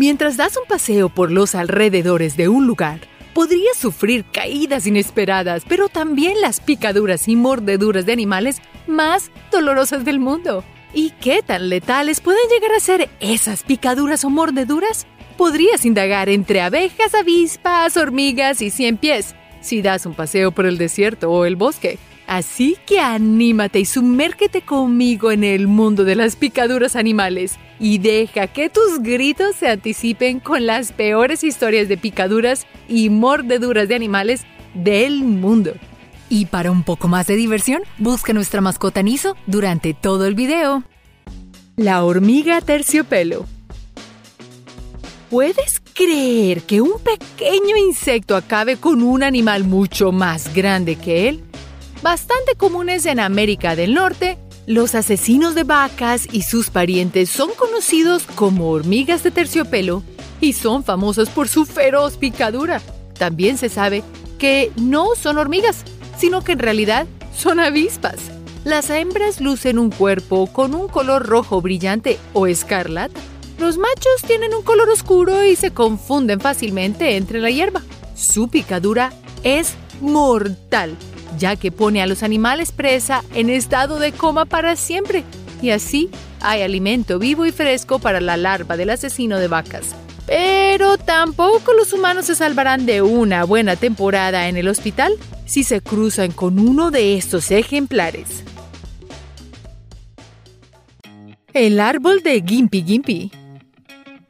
Mientras das un paseo por los alrededores de un lugar, podrías sufrir caídas inesperadas, pero también las picaduras y mordeduras de animales más dolorosas del mundo. ¿Y qué tan letales pueden llegar a ser esas picaduras o mordeduras? Podrías indagar entre abejas, avispas, hormigas y cien pies si das un paseo por el desierto o el bosque. Así que anímate y sumérgete conmigo en el mundo de las picaduras animales y deja que tus gritos se anticipen con las peores historias de picaduras y mordeduras de animales del mundo. Y para un poco más de diversión, busca nuestra mascota Niso durante todo el video. La hormiga terciopelo. ¿Puedes creer que un pequeño insecto acabe con un animal mucho más grande que él? Bastante comunes en América del Norte, los asesinos de vacas y sus parientes son conocidos como hormigas de terciopelo y son famosos por su feroz picadura. También se sabe que no son hormigas, sino que en realidad son avispas. Las hembras lucen un cuerpo con un color rojo brillante o escarlata. Los machos tienen un color oscuro y se confunden fácilmente entre la hierba. Su picadura es mortal ya que pone a los animales presa en estado de coma para siempre. Y así hay alimento vivo y fresco para la larva del asesino de vacas. Pero tampoco los humanos se salvarán de una buena temporada en el hospital si se cruzan con uno de estos ejemplares. El árbol de Gimpy Gimpy.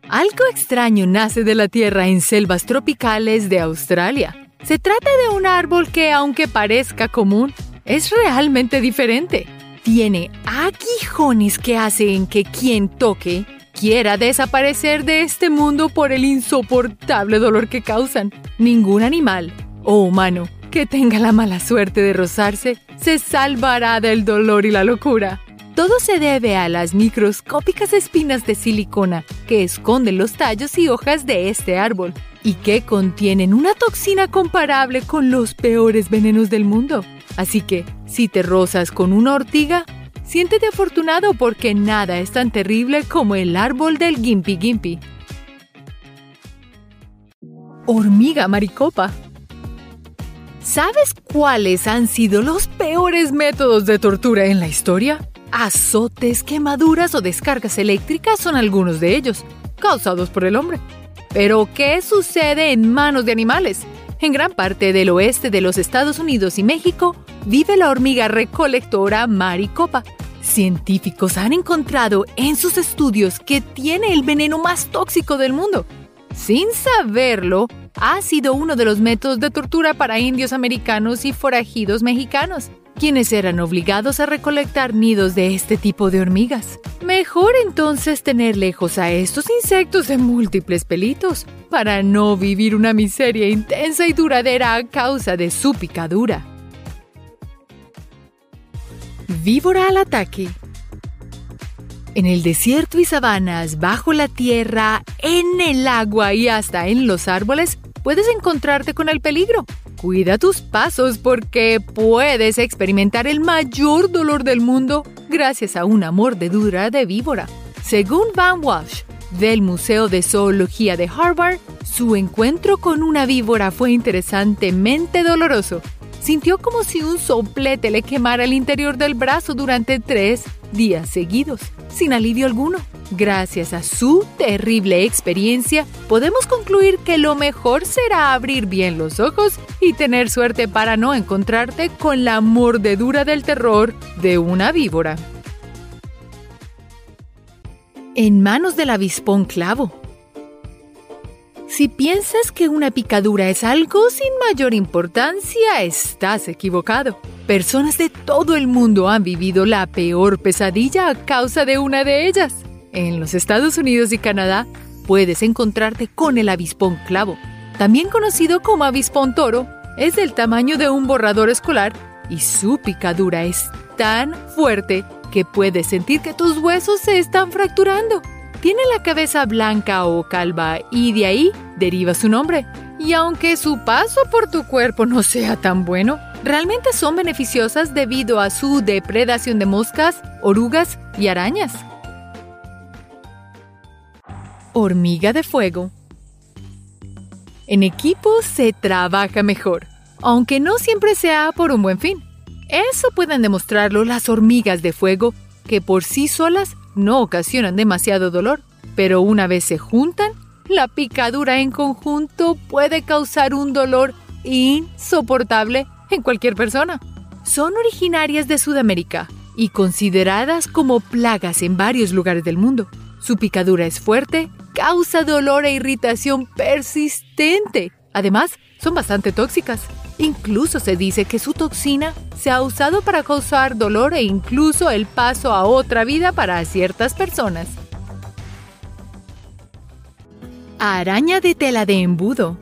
Algo extraño nace de la tierra en selvas tropicales de Australia. Se trata de un árbol que, aunque parezca común, es realmente diferente. Tiene aguijones que hacen que quien toque quiera desaparecer de este mundo por el insoportable dolor que causan. Ningún animal o humano que tenga la mala suerte de rozarse se salvará del dolor y la locura. Todo se debe a las microscópicas espinas de silicona que esconden los tallos y hojas de este árbol y que contienen una toxina comparable con los peores venenos del mundo. Así que, si te rozas con una ortiga, siéntete afortunado porque nada es tan terrible como el árbol del Gimpy Gimpy. Hormiga maricopa. ¿Sabes cuáles han sido los peores métodos de tortura en la historia? Azotes, quemaduras o descargas eléctricas son algunos de ellos, causados por el hombre. Pero, ¿qué sucede en manos de animales? En gran parte del oeste de los Estados Unidos y México vive la hormiga recolectora maricopa. Científicos han encontrado en sus estudios que tiene el veneno más tóxico del mundo. Sin saberlo, ha sido uno de los métodos de tortura para indios americanos y forajidos mexicanos quienes eran obligados a recolectar nidos de este tipo de hormigas. Mejor entonces tener lejos a estos insectos de múltiples pelitos, para no vivir una miseria intensa y duradera a causa de su picadura. Víbora al ataque. En el desierto y sabanas, bajo la tierra, en el agua y hasta en los árboles, puedes encontrarte con el peligro. Cuida tus pasos porque puedes experimentar el mayor dolor del mundo gracias a una mordedura de víbora. Según Van Walsh, del Museo de Zoología de Harvard, su encuentro con una víbora fue interesantemente doloroso. Sintió como si un soplete le quemara el interior del brazo durante tres días seguidos, sin alivio alguno. Gracias a su terrible experiencia, podemos concluir que lo mejor será abrir bien los ojos y tener suerte para no encontrarte con la mordedura del terror de una víbora. En manos del avispón clavo. Si piensas que una picadura es algo sin mayor importancia, estás equivocado. Personas de todo el mundo han vivido la peor pesadilla a causa de una de ellas. En los Estados Unidos y Canadá puedes encontrarte con el avispón clavo, también conocido como avispón toro. Es del tamaño de un borrador escolar y su picadura es tan fuerte que puedes sentir que tus huesos se están fracturando. Tiene la cabeza blanca o calva y de ahí deriva su nombre. Y aunque su paso por tu cuerpo no sea tan bueno, realmente son beneficiosas debido a su depredación de moscas, orugas y arañas. Hormiga de fuego. En equipo se trabaja mejor, aunque no siempre sea por un buen fin. Eso pueden demostrarlo las hormigas de fuego, que por sí solas no ocasionan demasiado dolor, pero una vez se juntan, la picadura en conjunto puede causar un dolor insoportable en cualquier persona. Son originarias de Sudamérica y consideradas como plagas en varios lugares del mundo. Su picadura es fuerte, causa dolor e irritación persistente. Además, son bastante tóxicas. Incluso se dice que su toxina se ha usado para causar dolor e incluso el paso a otra vida para ciertas personas. Araña de tela de embudo.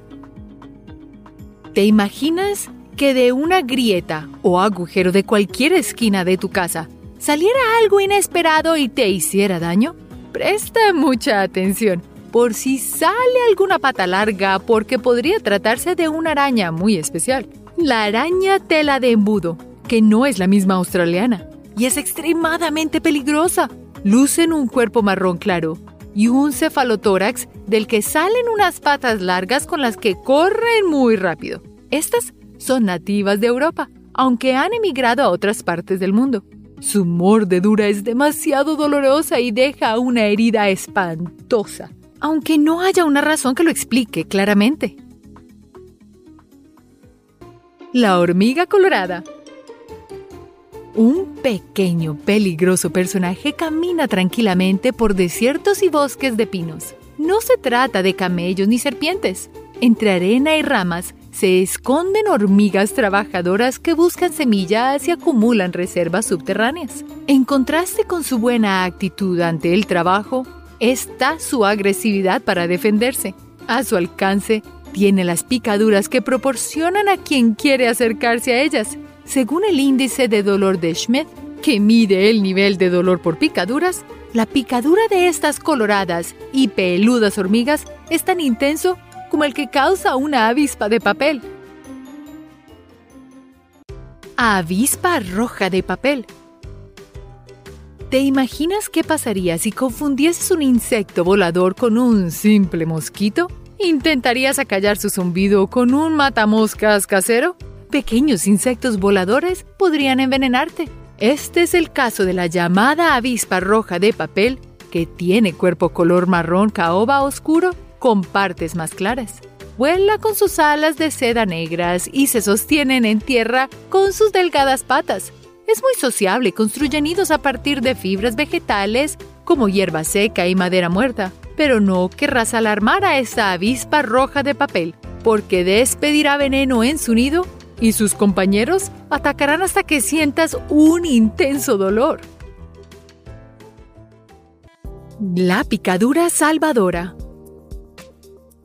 ¿Te imaginas que de una grieta o agujero de cualquier esquina de tu casa saliera algo inesperado y te hiciera daño? Presta mucha atención por si sale alguna pata larga porque podría tratarse de una araña muy especial. La araña tela de embudo, que no es la misma australiana y es extremadamente peligrosa. Lucen un cuerpo marrón claro y un cefalotórax del que salen unas patas largas con las que corren muy rápido. Estas son nativas de Europa, aunque han emigrado a otras partes del mundo. Su mordedura es demasiado dolorosa y deja una herida espantosa aunque no haya una razón que lo explique claramente. La hormiga colorada. Un pequeño, peligroso personaje camina tranquilamente por desiertos y bosques de pinos. No se trata de camellos ni serpientes. Entre arena y ramas se esconden hormigas trabajadoras que buscan semillas y acumulan reservas subterráneas. En contraste con su buena actitud ante el trabajo, está su agresividad para defenderse. A su alcance tiene las picaduras que proporcionan a quien quiere acercarse a ellas. Según el índice de dolor de Schmidt, que mide el nivel de dolor por picaduras, la picadura de estas coloradas y peludas hormigas es tan intenso como el que causa una avispa de papel. Avispa roja de papel ¿Te imaginas qué pasaría si confundieses un insecto volador con un simple mosquito? ¿Intentarías acallar su zumbido con un matamoscas casero? Pequeños insectos voladores podrían envenenarte. Este es el caso de la llamada avispa roja de papel, que tiene cuerpo color marrón caoba oscuro con partes más claras. Vuela con sus alas de seda negras y se sostienen en tierra con sus delgadas patas, es muy sociable y construye nidos a partir de fibras vegetales como hierba seca y madera muerta. Pero no querrás alarmar a esa avispa roja de papel, porque despedirá veneno en su nido y sus compañeros atacarán hasta que sientas un intenso dolor. La picadura salvadora.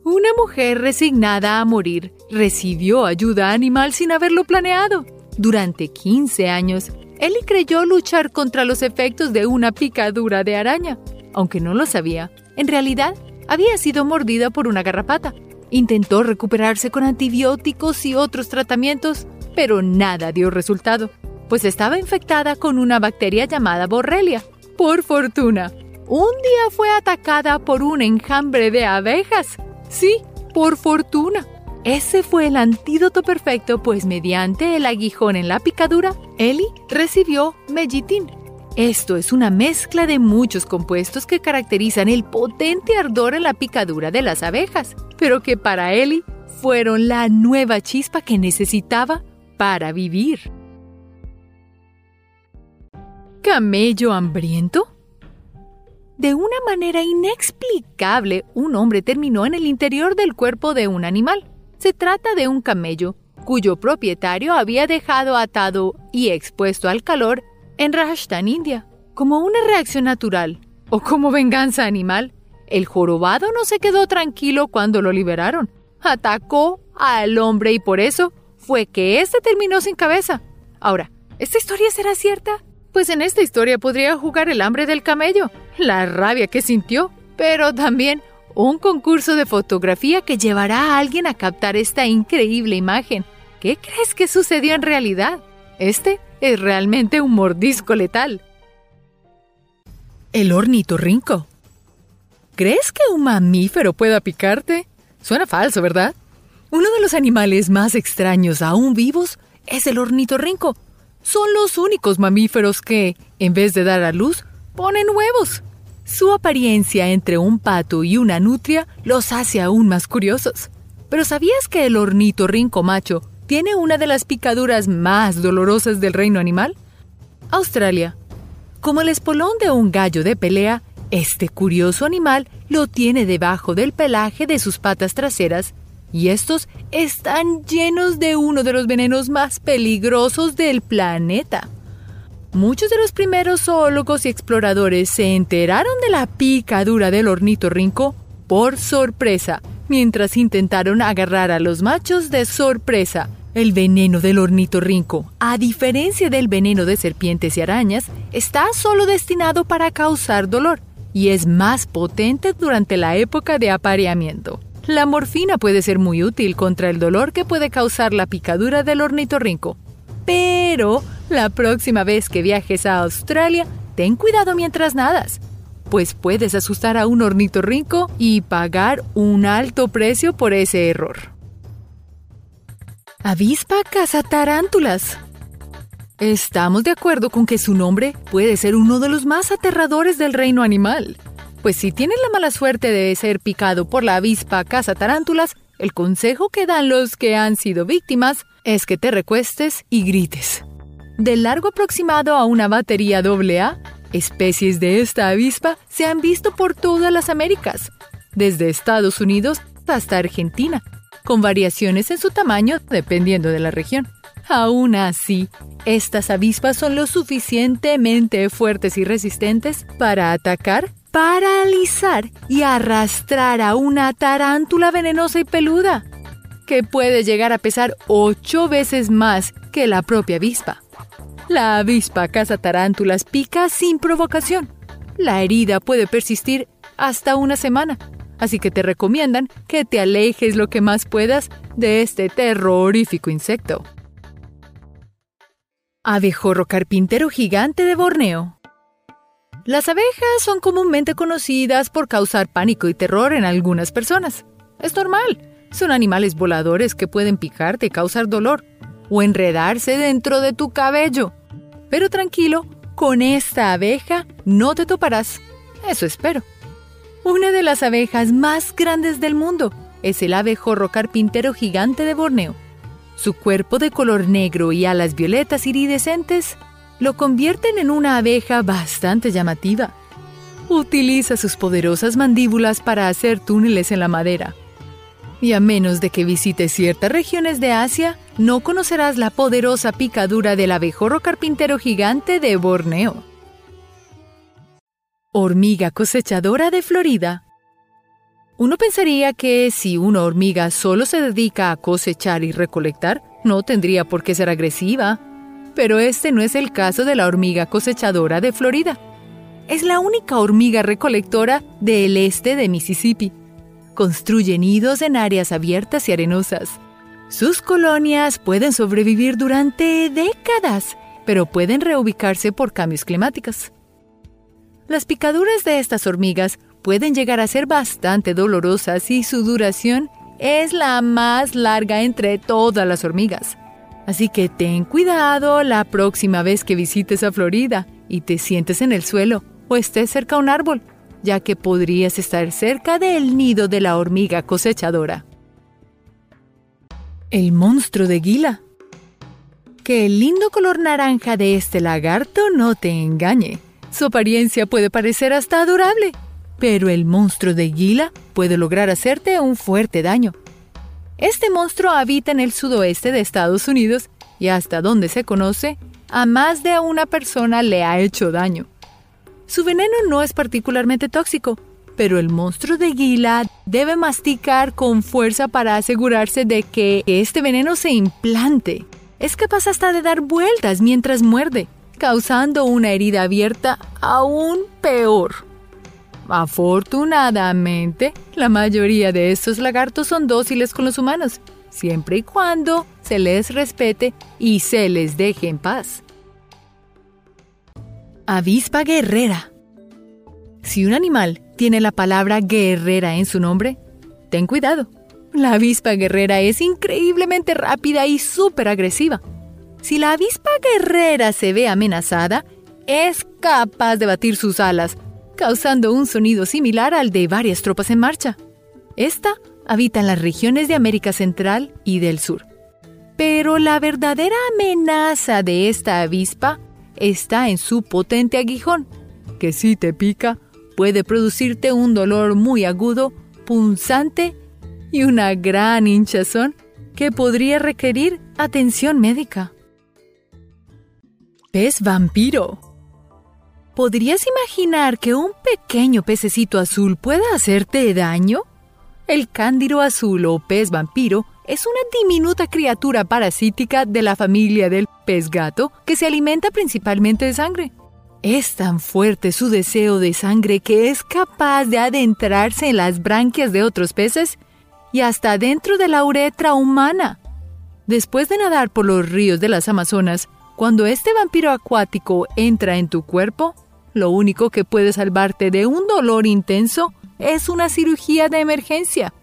Una mujer resignada a morir recibió ayuda animal sin haberlo planeado. Durante 15 años, Ellie creyó luchar contra los efectos de una picadura de araña, aunque no lo sabía. En realidad, había sido mordida por una garrapata. Intentó recuperarse con antibióticos y otros tratamientos, pero nada dio resultado, pues estaba infectada con una bacteria llamada Borrelia. Por fortuna, un día fue atacada por un enjambre de abejas. Sí, por fortuna. Ese fue el antídoto perfecto, pues mediante el aguijón en la picadura, Ellie recibió mellitín. Esto es una mezcla de muchos compuestos que caracterizan el potente ardor en la picadura de las abejas, pero que para Ellie fueron la nueva chispa que necesitaba para vivir. ¿Camello hambriento? De una manera inexplicable, un hombre terminó en el interior del cuerpo de un animal. Se trata de un camello cuyo propietario había dejado atado y expuesto al calor en Rajasthan, India. Como una reacción natural o como venganza animal, el jorobado no se quedó tranquilo cuando lo liberaron. Atacó al hombre y por eso fue que éste terminó sin cabeza. Ahora, ¿esta historia será cierta? Pues en esta historia podría jugar el hambre del camello, la rabia que sintió, pero también un concurso de fotografía que llevará a alguien a captar esta increíble imagen. ¿Qué crees que sucedió en realidad? Este es realmente un mordisco letal. El ornitorrinco. ¿Crees que un mamífero pueda picarte? Suena falso, ¿verdad? Uno de los animales más extraños aún vivos es el ornitorrinco. Son los únicos mamíferos que, en vez de dar a luz, ponen huevos. Su apariencia entre un pato y una nutria los hace aún más curiosos. Pero ¿sabías que el ornitorrinco macho tiene una de las picaduras más dolorosas del reino animal? Australia. Como el espolón de un gallo de pelea, este curioso animal lo tiene debajo del pelaje de sus patas traseras y estos están llenos de uno de los venenos más peligrosos del planeta. Muchos de los primeros zoólogos y exploradores se enteraron de la picadura del ornitorrinco por sorpresa, mientras intentaron agarrar a los machos de sorpresa. El veneno del ornitorrinco, a diferencia del veneno de serpientes y arañas, está solo destinado para causar dolor y es más potente durante la época de apareamiento. La morfina puede ser muy útil contra el dolor que puede causar la picadura del ornitorrinco. Pero la próxima vez que viajes a Australia, ten cuidado mientras nadas, pues puedes asustar a un ornitorrinco y pagar un alto precio por ese error. Avispa tarántulas. Estamos de acuerdo con que su nombre puede ser uno de los más aterradores del reino animal. Pues si tienes la mala suerte de ser picado por la avispa tarántulas, el consejo que dan los que han sido víctimas es que te recuestes y grites. De largo aproximado a una batería AA, especies de esta avispa se han visto por todas las Américas, desde Estados Unidos hasta Argentina, con variaciones en su tamaño dependiendo de la región. Aún así, estas avispas son lo suficientemente fuertes y resistentes para atacar, paralizar y arrastrar a una tarántula venenosa y peluda, que puede llegar a pesar ocho veces más que la propia avispa. La avispa caza tarántulas pica sin provocación. La herida puede persistir hasta una semana, así que te recomiendan que te alejes lo que más puedas de este terrorífico insecto. Abejorro carpintero gigante de Borneo. Las abejas son comúnmente conocidas por causar pánico y terror en algunas personas. Es normal. Son animales voladores que pueden picarte causar dolor o enredarse dentro de tu cabello. Pero tranquilo, con esta abeja no te toparás. Eso espero. Una de las abejas más grandes del mundo es el abejorro carpintero gigante de Borneo. Su cuerpo de color negro y alas violetas iridescentes lo convierten en una abeja bastante llamativa. Utiliza sus poderosas mandíbulas para hacer túneles en la madera. Y a menos de que visites ciertas regiones de Asia, no conocerás la poderosa picadura del abejorro carpintero gigante de Borneo. Hormiga cosechadora de Florida. Uno pensaría que si una hormiga solo se dedica a cosechar y recolectar, no tendría por qué ser agresiva. Pero este no es el caso de la hormiga cosechadora de Florida. Es la única hormiga recolectora del este de Mississippi. Construye nidos en áreas abiertas y arenosas. Sus colonias pueden sobrevivir durante décadas, pero pueden reubicarse por cambios climáticos. Las picaduras de estas hormigas pueden llegar a ser bastante dolorosas y su duración es la más larga entre todas las hormigas. Así que ten cuidado la próxima vez que visites a Florida y te sientes en el suelo o estés cerca a un árbol, ya que podrías estar cerca del nido de la hormiga cosechadora. El monstruo de Gila. Que el lindo color naranja de este lagarto no te engañe. Su apariencia puede parecer hasta adorable, pero el monstruo de Gila puede lograr hacerte un fuerte daño. Este monstruo habita en el sudoeste de Estados Unidos y hasta donde se conoce, a más de una persona le ha hecho daño. Su veneno no es particularmente tóxico, pero el monstruo de Gila debe masticar con fuerza para asegurarse de que este veneno se implante. Es capaz hasta de dar vueltas mientras muerde, causando una herida abierta aún peor. Afortunadamente, la mayoría de estos lagartos son dóciles con los humanos, siempre y cuando se les respete y se les deje en paz. Avispa guerrera. Si un animal tiene la palabra guerrera en su nombre, ten cuidado. La avispa guerrera es increíblemente rápida y súper agresiva. Si la avispa guerrera se ve amenazada, es capaz de batir sus alas, causando un sonido similar al de varias tropas en marcha. Esta habita en las regiones de América Central y del Sur. Pero la verdadera amenaza de esta avispa está en su potente aguijón, que si te pica puede producirte un dolor muy agudo, punzante y una gran hinchazón que podría requerir atención médica. Pez vampiro. ¿Podrías imaginar que un pequeño pececito azul pueda hacerte daño? El cándiro azul o pez vampiro es una diminuta criatura parasítica de la familia del pez gato que se alimenta principalmente de sangre. Es tan fuerte su deseo de sangre que es capaz de adentrarse en las branquias de otros peces y hasta dentro de la uretra humana. Después de nadar por los ríos de las Amazonas, cuando este vampiro acuático entra en tu cuerpo, lo único que puede salvarte de un dolor intenso es una cirugía de emergencia.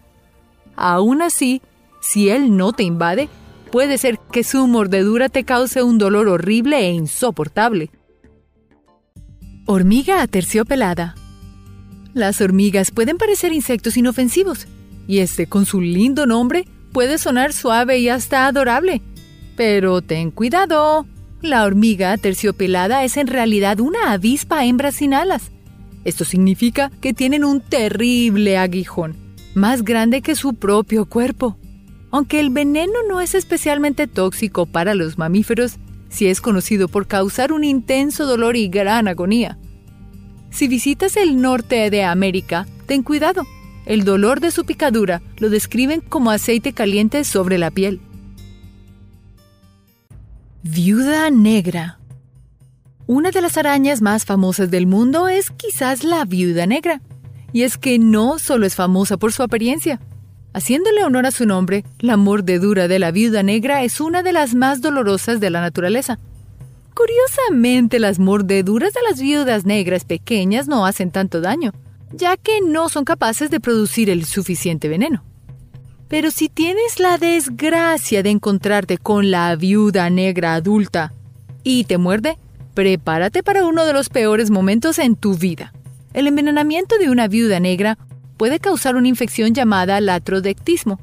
Aún así, si él no te invade, puede ser que su mordedura te cause un dolor horrible e insoportable. Hormiga aterciopelada. Las hormigas pueden parecer insectos inofensivos, y este con su lindo nombre puede sonar suave y hasta adorable. Pero ten cuidado, la hormiga terciopelada es en realidad una avispa hembra sin alas. Esto significa que tienen un terrible aguijón, más grande que su propio cuerpo. Aunque el veneno no es especialmente tóxico para los mamíferos, sí es conocido por causar un intenso dolor y gran agonía. Si visitas el norte de América, ten cuidado. El dolor de su picadura lo describen como aceite caliente sobre la piel. Viuda negra. Una de las arañas más famosas del mundo es quizás la viuda negra. Y es que no solo es famosa por su apariencia. Haciéndole honor a su nombre, la mordedura de la viuda negra es una de las más dolorosas de la naturaleza. Curiosamente, las mordeduras de las viudas negras pequeñas no hacen tanto daño, ya que no son capaces de producir el suficiente veneno. Pero si tienes la desgracia de encontrarte con la viuda negra adulta y te muerde, prepárate para uno de los peores momentos en tu vida. El envenenamiento de una viuda negra puede causar una infección llamada latrodectismo,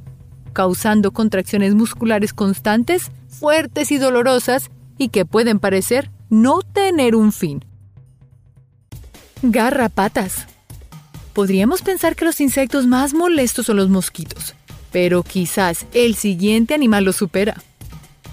causando contracciones musculares constantes, fuertes y dolorosas y que pueden parecer no tener un fin. Garrapatas. Podríamos pensar que los insectos más molestos son los mosquitos, pero quizás el siguiente animal lo supera.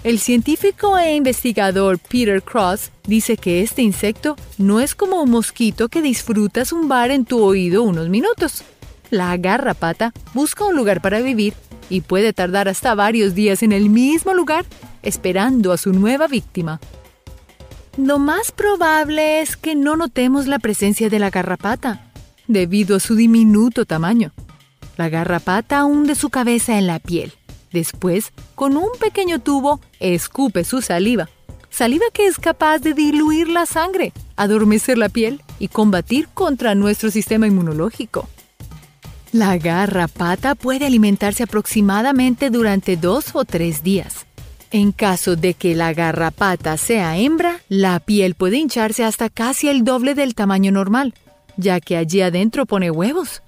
El científico e investigador Peter Cross dice que este insecto no es como un mosquito que disfruta zumbar en tu oído unos minutos. La garrapata busca un lugar para vivir y puede tardar hasta varios días en el mismo lugar esperando a su nueva víctima. Lo más probable es que no notemos la presencia de la garrapata, debido a su diminuto tamaño. La garrapata hunde su cabeza en la piel. Después, con un pequeño tubo, escupe su saliva. Saliva que es capaz de diluir la sangre, adormecer la piel y combatir contra nuestro sistema inmunológico. La garrapata puede alimentarse aproximadamente durante dos o tres días. En caso de que la garrapata sea hembra, la piel puede hincharse hasta casi el doble del tamaño normal, ya que allí adentro pone huevos.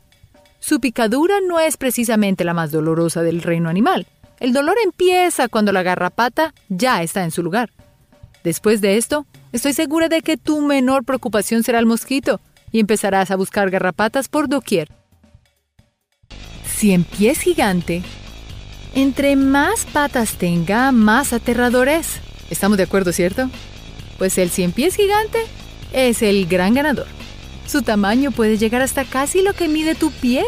Su picadura no es precisamente la más dolorosa del reino animal. El dolor empieza cuando la garrapata ya está en su lugar. Después de esto, estoy segura de que tu menor preocupación será el mosquito y empezarás a buscar garrapatas por doquier. Cien pies gigante. Entre más patas tenga, más aterrador es. ¿Estamos de acuerdo, cierto? Pues el cien pies gigante es el gran ganador. Su tamaño puede llegar hasta casi lo que mide tu pie.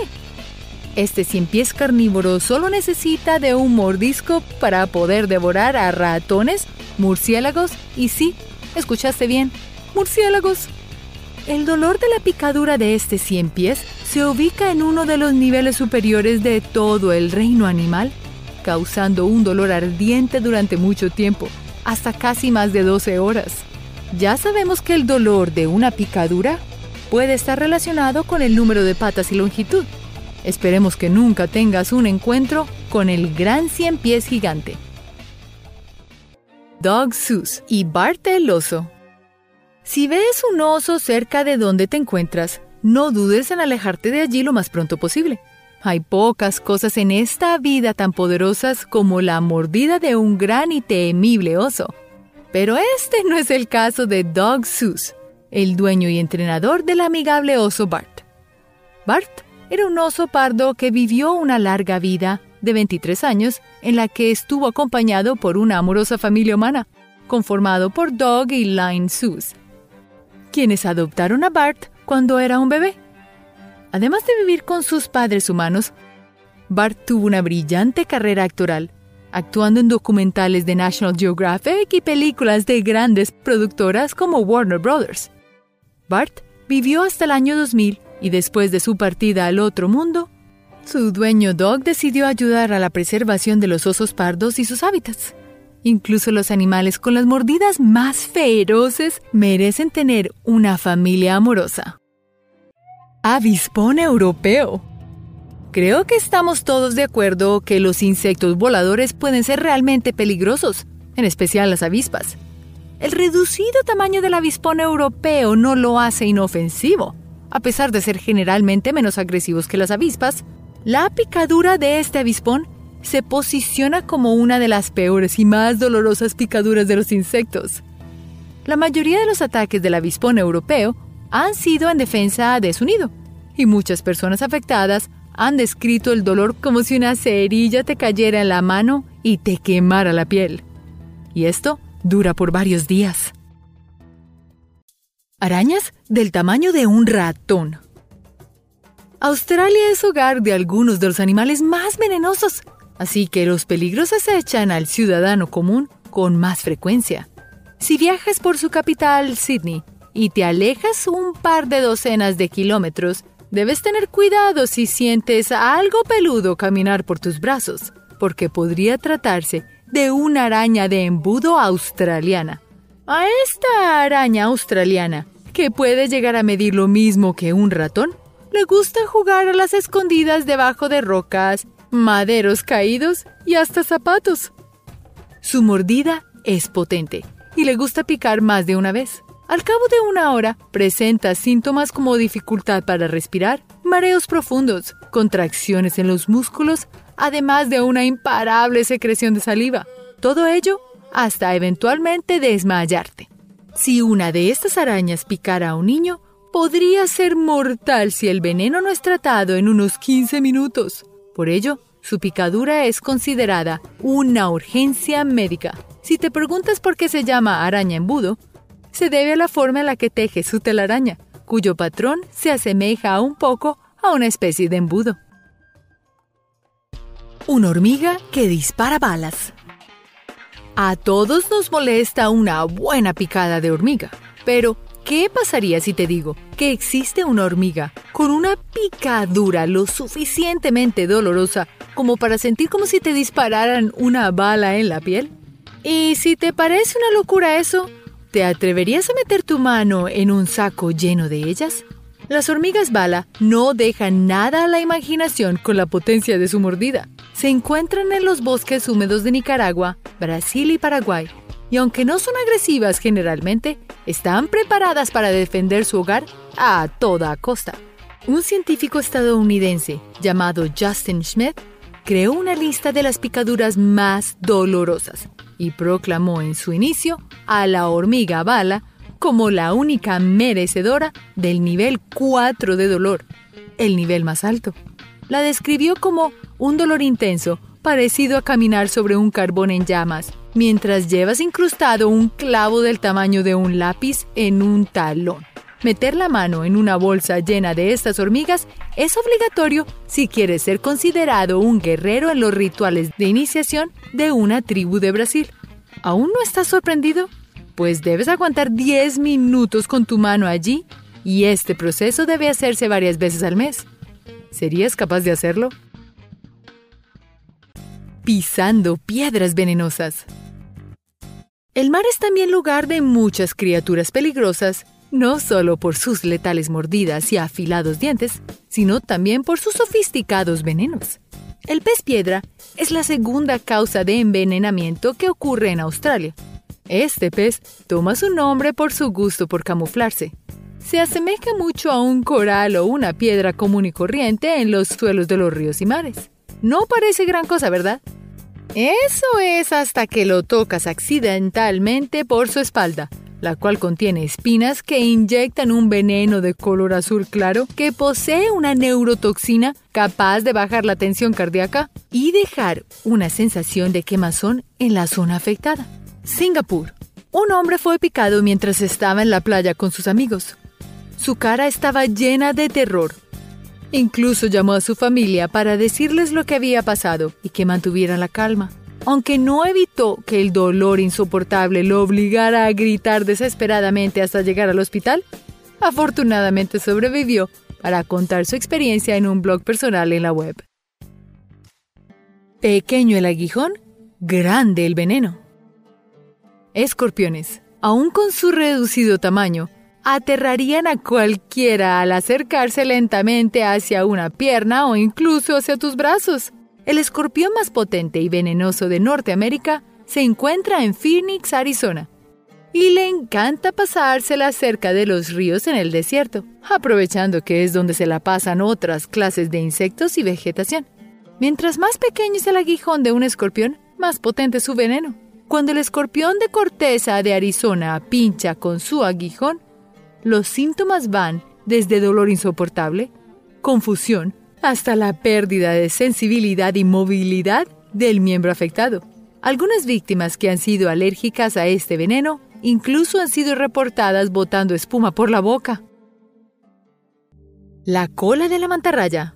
Este cien pies carnívoro solo necesita de un mordisco para poder devorar a ratones, murciélagos y sí, escuchaste bien, murciélagos. El dolor de la picadura de este cien pies se ubica en uno de los niveles superiores de todo el reino animal, causando un dolor ardiente durante mucho tiempo, hasta casi más de 12 horas. Ya sabemos que el dolor de una picadura puede estar relacionado con el número de patas y longitud. Esperemos que nunca tengas un encuentro con el gran cien pies gigante. Dog Sus y Bart el oso. Si ves un oso cerca de donde te encuentras, no dudes en alejarte de allí lo más pronto posible. Hay pocas cosas en esta vida tan poderosas como la mordida de un gran y temible oso. Pero este no es el caso de Dog Sus, el dueño y entrenador del amigable oso Bart. Bart era un oso pardo que vivió una larga vida de 23 años en la que estuvo acompañado por una amorosa familia humana, conformado por Dog y Line Sus, quienes adoptaron a Bart cuando era un bebé. Además de vivir con sus padres humanos, Bart tuvo una brillante carrera actoral, actuando en documentales de National Geographic y películas de grandes productoras como Warner Brothers. Bart vivió hasta el año 2000 y después de su partida al otro mundo, su dueño Dog decidió ayudar a la preservación de los osos pardos y sus hábitats. Incluso los animales con las mordidas más feroces merecen tener una familia amorosa. Avispón europeo. Creo que estamos todos de acuerdo que los insectos voladores pueden ser realmente peligrosos, en especial las avispas. El reducido tamaño del avispón europeo no lo hace inofensivo. A pesar de ser generalmente menos agresivos que las avispas, la picadura de este avispón se posiciona como una de las peores y más dolorosas picaduras de los insectos. La mayoría de los ataques del avispón europeo han sido en defensa de su nido, y muchas personas afectadas han descrito el dolor como si una cerilla te cayera en la mano y te quemara la piel. Y esto dura por varios días. Arañas del tamaño de un ratón. Australia es hogar de algunos de los animales más venenosos, así que los peligros acechan al ciudadano común con más frecuencia. Si viajas por su capital, Sydney, y te alejas un par de docenas de kilómetros, debes tener cuidado si sientes algo peludo caminar por tus brazos, porque podría tratarse de una araña de embudo australiana. A esta araña australiana, que puede llegar a medir lo mismo que un ratón, le gusta jugar a las escondidas debajo de rocas, maderos caídos y hasta zapatos. Su mordida es potente y le gusta picar más de una vez. Al cabo de una hora, presenta síntomas como dificultad para respirar, mareos profundos, contracciones en los músculos, además de una imparable secreción de saliva. Todo ello hasta eventualmente desmayarte. Si una de estas arañas picara a un niño, podría ser mortal si el veneno no es tratado en unos 15 minutos. Por ello, su picadura es considerada una urgencia médica. Si te preguntas por qué se llama araña embudo, se debe a la forma en la que teje su telaraña, cuyo patrón se asemeja un poco a una especie de embudo. Una hormiga que dispara balas. A todos nos molesta una buena picada de hormiga, pero ¿qué pasaría si te digo que existe una hormiga con una picadura lo suficientemente dolorosa como para sentir como si te dispararan una bala en la piel? Y si te parece una locura eso, ¿Te atreverías a meter tu mano en un saco lleno de ellas? Las hormigas bala no dejan nada a la imaginación con la potencia de su mordida. Se encuentran en los bosques húmedos de Nicaragua, Brasil y Paraguay, y aunque no son agresivas generalmente, están preparadas para defender su hogar a toda costa. Un científico estadounidense llamado Justin Schmidt creó una lista de las picaduras más dolorosas y proclamó en su inicio a la hormiga bala como la única merecedora del nivel 4 de dolor, el nivel más alto. La describió como un dolor intenso, parecido a caminar sobre un carbón en llamas, mientras llevas incrustado un clavo del tamaño de un lápiz en un talón. Meter la mano en una bolsa llena de estas hormigas es obligatorio si quieres ser considerado un guerrero en los rituales de iniciación de una tribu de Brasil. ¿Aún no estás sorprendido? Pues debes aguantar 10 minutos con tu mano allí y este proceso debe hacerse varias veces al mes. ¿Serías capaz de hacerlo? Pisando piedras venenosas. El mar es también lugar de muchas criaturas peligrosas no solo por sus letales mordidas y afilados dientes, sino también por sus sofisticados venenos. El pez piedra es la segunda causa de envenenamiento que ocurre en Australia. Este pez toma su nombre por su gusto por camuflarse. Se asemeja mucho a un coral o una piedra común y corriente en los suelos de los ríos y mares. No parece gran cosa, ¿verdad? Eso es hasta que lo tocas accidentalmente por su espalda, la cual contiene espinas que inyectan un veneno de color azul claro que posee una neurotoxina capaz de bajar la tensión cardíaca y dejar una sensación de quemazón en la zona afectada. Singapur. Un hombre fue picado mientras estaba en la playa con sus amigos. Su cara estaba llena de terror. Incluso llamó a su familia para decirles lo que había pasado y que mantuvieran la calma. Aunque no evitó que el dolor insoportable lo obligara a gritar desesperadamente hasta llegar al hospital, afortunadamente sobrevivió para contar su experiencia en un blog personal en la web. Pequeño el aguijón, grande el veneno. Escorpiones, aun con su reducido tamaño, aterrarían a cualquiera al acercarse lentamente hacia una pierna o incluso hacia tus brazos. El escorpión más potente y venenoso de Norteamérica se encuentra en Phoenix, Arizona, y le encanta pasársela cerca de los ríos en el desierto, aprovechando que es donde se la pasan otras clases de insectos y vegetación. Mientras más pequeño es el aguijón de un escorpión, más potente es su veneno. Cuando el escorpión de corteza de Arizona pincha con su aguijón, los síntomas van desde dolor insoportable, confusión, hasta la pérdida de sensibilidad y movilidad del miembro afectado. Algunas víctimas que han sido alérgicas a este veneno incluso han sido reportadas botando espuma por la boca. La cola de la mantarraya.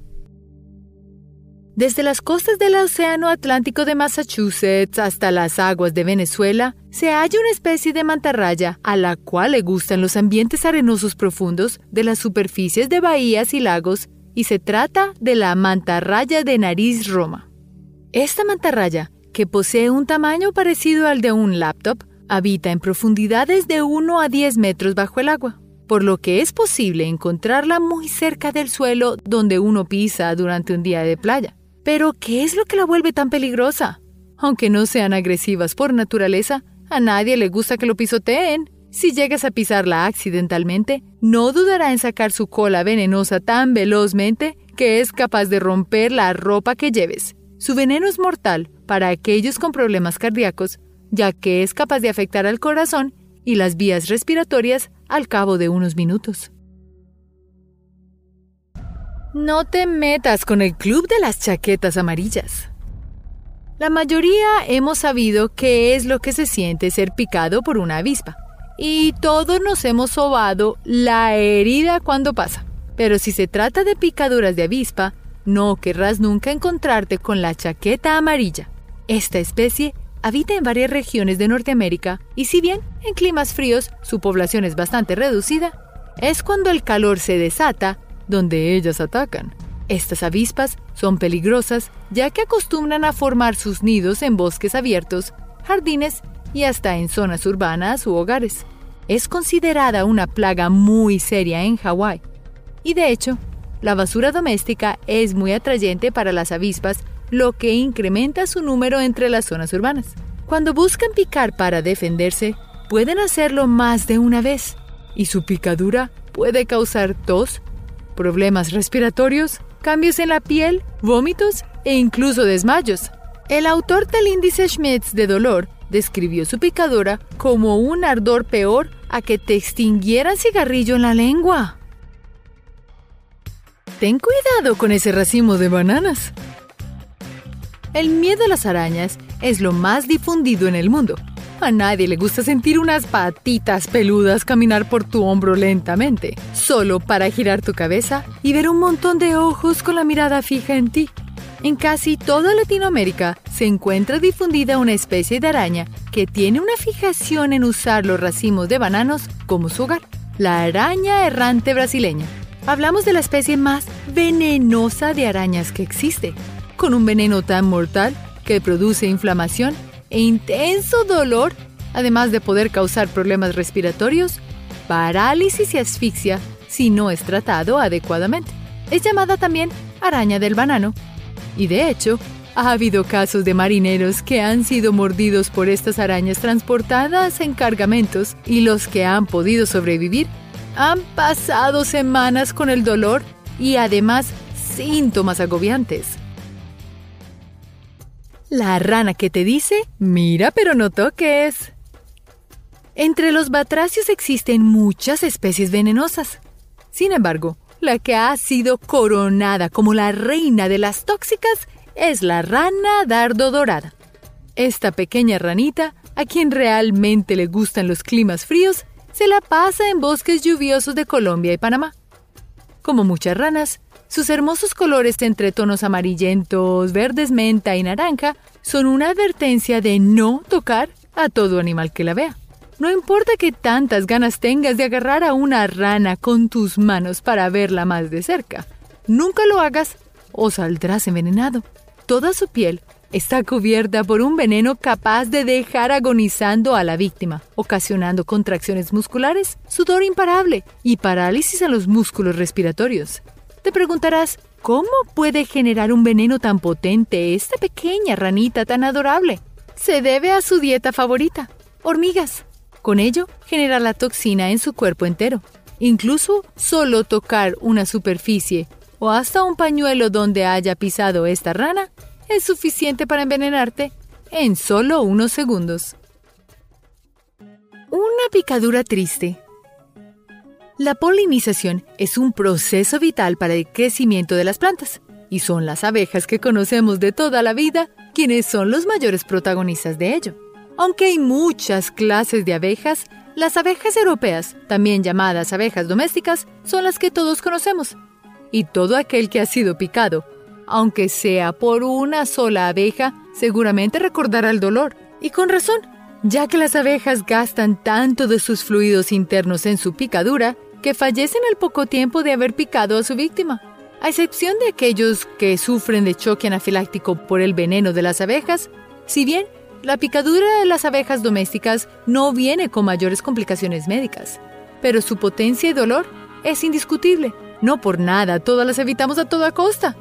Desde las costas del Océano Atlántico de Massachusetts hasta las aguas de Venezuela, se halla una especie de mantarraya a la cual le gustan los ambientes arenosos profundos de las superficies de bahías y lagos y se trata de la mantarraya de nariz roma. Esta mantarraya, que posee un tamaño parecido al de un laptop, habita en profundidades de 1 a 10 metros bajo el agua, por lo que es posible encontrarla muy cerca del suelo donde uno pisa durante un día de playa. Pero, ¿qué es lo que la vuelve tan peligrosa? Aunque no sean agresivas por naturaleza, a nadie le gusta que lo pisoteen. Si llegas a pisarla accidentalmente, no dudará en sacar su cola venenosa tan velozmente que es capaz de romper la ropa que lleves. Su veneno es mortal para aquellos con problemas cardíacos, ya que es capaz de afectar al corazón y las vías respiratorias al cabo de unos minutos. No te metas con el club de las chaquetas amarillas. La mayoría hemos sabido qué es lo que se siente ser picado por una avispa y todos nos hemos sobado la herida cuando pasa. Pero si se trata de picaduras de avispa, no querrás nunca encontrarte con la chaqueta amarilla. Esta especie habita en varias regiones de Norteamérica y si bien en climas fríos su población es bastante reducida, es cuando el calor se desata donde ellas atacan. Estas avispas son peligrosas ya que acostumbran a formar sus nidos en bosques abiertos, jardines y hasta en zonas urbanas u hogares. Es considerada una plaga muy seria en Hawái. Y de hecho, la basura doméstica es muy atrayente para las avispas, lo que incrementa su número entre las zonas urbanas. Cuando buscan picar para defenderse, pueden hacerlo más de una vez, y su picadura puede causar tos, problemas respiratorios, cambios en la piel, vómitos e incluso desmayos. El autor del índice Schmitz de dolor describió su picadura como un ardor peor a que te extinguieran cigarrillo en la lengua. Ten cuidado con ese racimo de bananas. El miedo a las arañas es lo más difundido en el mundo. A nadie le gusta sentir unas patitas peludas caminar por tu hombro lentamente, solo para girar tu cabeza y ver un montón de ojos con la mirada fija en ti. En casi toda Latinoamérica se encuentra difundida una especie de araña que tiene una fijación en usar los racimos de bananos como su hogar, la araña errante brasileña. Hablamos de la especie más venenosa de arañas que existe, con un veneno tan mortal que produce inflamación e intenso dolor, además de poder causar problemas respiratorios parálisis y asfixia si no es tratado adecuadamente. Es llamada también araña del banano. Y de hecho, ha habido casos de marineros que han sido mordidos por estas arañas transportadas en cargamentos y los que han podido sobrevivir han pasado semanas con el dolor y además síntomas agobiantes. La rana que te dice, mira pero no toques. Entre los batracios existen muchas especies venenosas. Sin embargo, la que ha sido coronada como la reina de las tóxicas es la rana dardo dorada. Esta pequeña ranita, a quien realmente le gustan los climas fríos, se la pasa en bosques lluviosos de Colombia y Panamá. Como muchas ranas, sus hermosos colores entre tonos amarillentos, verdes menta y naranja son una advertencia de no tocar a todo animal que la vea. No importa que tantas ganas tengas de agarrar a una rana con tus manos para verla más de cerca. Nunca lo hagas o saldrás envenenado. Toda su piel está cubierta por un veneno capaz de dejar agonizando a la víctima, ocasionando contracciones musculares, sudor imparable y parálisis en los músculos respiratorios. Te preguntarás, ¿cómo puede generar un veneno tan potente esta pequeña ranita tan adorable? Se debe a su dieta favorita, hormigas. Con ello, genera la toxina en su cuerpo entero. Incluso solo tocar una superficie o hasta un pañuelo donde haya pisado esta rana es suficiente para envenenarte en solo unos segundos. Una picadura triste. La polinización es un proceso vital para el crecimiento de las plantas, y son las abejas que conocemos de toda la vida quienes son los mayores protagonistas de ello. Aunque hay muchas clases de abejas, las abejas europeas, también llamadas abejas domésticas, son las que todos conocemos. Y todo aquel que ha sido picado, aunque sea por una sola abeja, seguramente recordará el dolor. Y con razón, ya que las abejas gastan tanto de sus fluidos internos en su picadura, que fallecen al poco tiempo de haber picado a su víctima. A excepción de aquellos que sufren de choque anafiláctico por el veneno de las abejas, si bien la picadura de las abejas domésticas no viene con mayores complicaciones médicas, pero su potencia y dolor es indiscutible. No por nada, todas las evitamos a toda costa.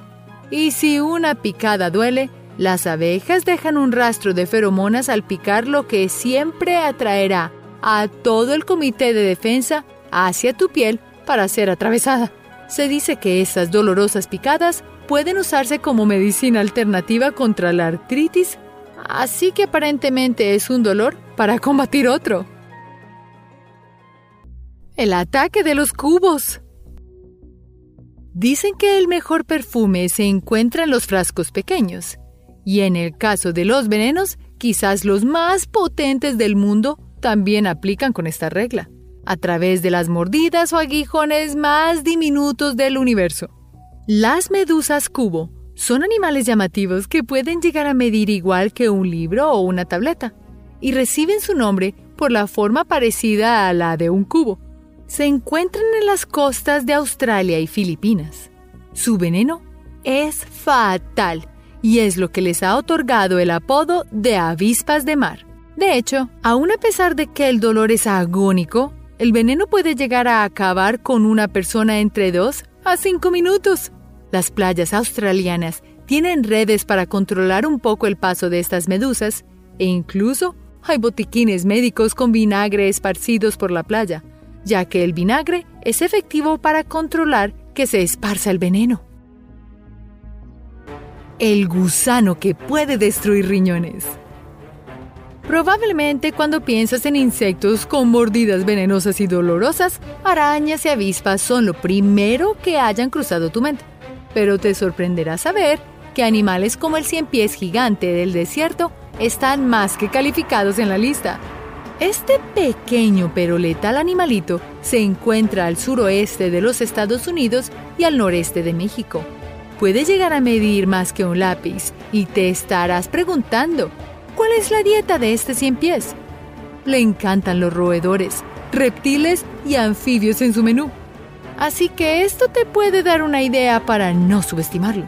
Y si una picada duele, las abejas dejan un rastro de feromonas al picar lo que siempre atraerá a todo el comité de defensa hacia tu piel para ser atravesada. Se dice que esas dolorosas picadas pueden usarse como medicina alternativa contra la artritis así que aparentemente es un dolor para combatir otro. El ataque de los cubos. Dicen que el mejor perfume se encuentra en los frascos pequeños, y en el caso de los venenos, quizás los más potentes del mundo también aplican con esta regla, a través de las mordidas o aguijones más diminutos del universo. Las medusas cubo son animales llamativos que pueden llegar a medir igual que un libro o una tableta, y reciben su nombre por la forma parecida a la de un cubo. Se encuentran en las costas de Australia y Filipinas. Su veneno es fatal y es lo que les ha otorgado el apodo de avispas de mar. De hecho, aun a pesar de que el dolor es agónico, el veneno puede llegar a acabar con una persona entre 2 a 5 minutos. Las playas australianas tienen redes para controlar un poco el paso de estas medusas e incluso hay botiquines médicos con vinagre esparcidos por la playa, ya que el vinagre es efectivo para controlar que se esparza el veneno. El gusano que puede destruir riñones. Probablemente cuando piensas en insectos con mordidas venenosas y dolorosas, arañas y avispas son lo primero que hayan cruzado tu mente pero te sorprenderá saber que animales como el cien pies gigante del desierto están más que calificados en la lista. Este pequeño pero letal animalito se encuentra al suroeste de los Estados Unidos y al noreste de México. Puede llegar a medir más que un lápiz y te estarás preguntando, ¿cuál es la dieta de este cien pies? Le encantan los roedores, reptiles y anfibios en su menú. Así que esto te puede dar una idea para no subestimarlo.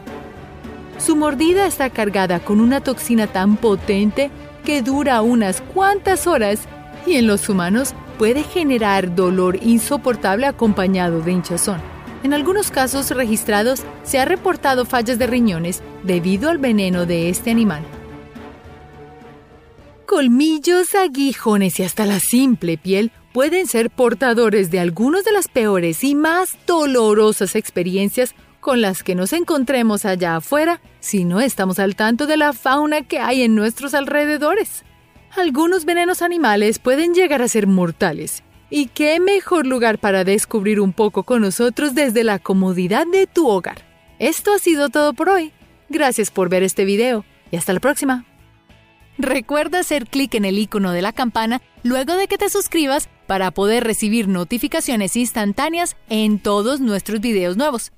Su mordida está cargada con una toxina tan potente que dura unas cuantas horas y en los humanos puede generar dolor insoportable acompañado de hinchazón. En algunos casos registrados se ha reportado fallas de riñones debido al veneno de este animal. Colmillos, aguijones y hasta la simple piel pueden ser portadores de algunas de las peores y más dolorosas experiencias con las que nos encontremos allá afuera si no estamos al tanto de la fauna que hay en nuestros alrededores. Algunos venenos animales pueden llegar a ser mortales. ¿Y qué mejor lugar para descubrir un poco con nosotros desde la comodidad de tu hogar? Esto ha sido todo por hoy. Gracias por ver este video y hasta la próxima. Recuerda hacer clic en el icono de la campana luego de que te suscribas para poder recibir notificaciones instantáneas en todos nuestros videos nuevos.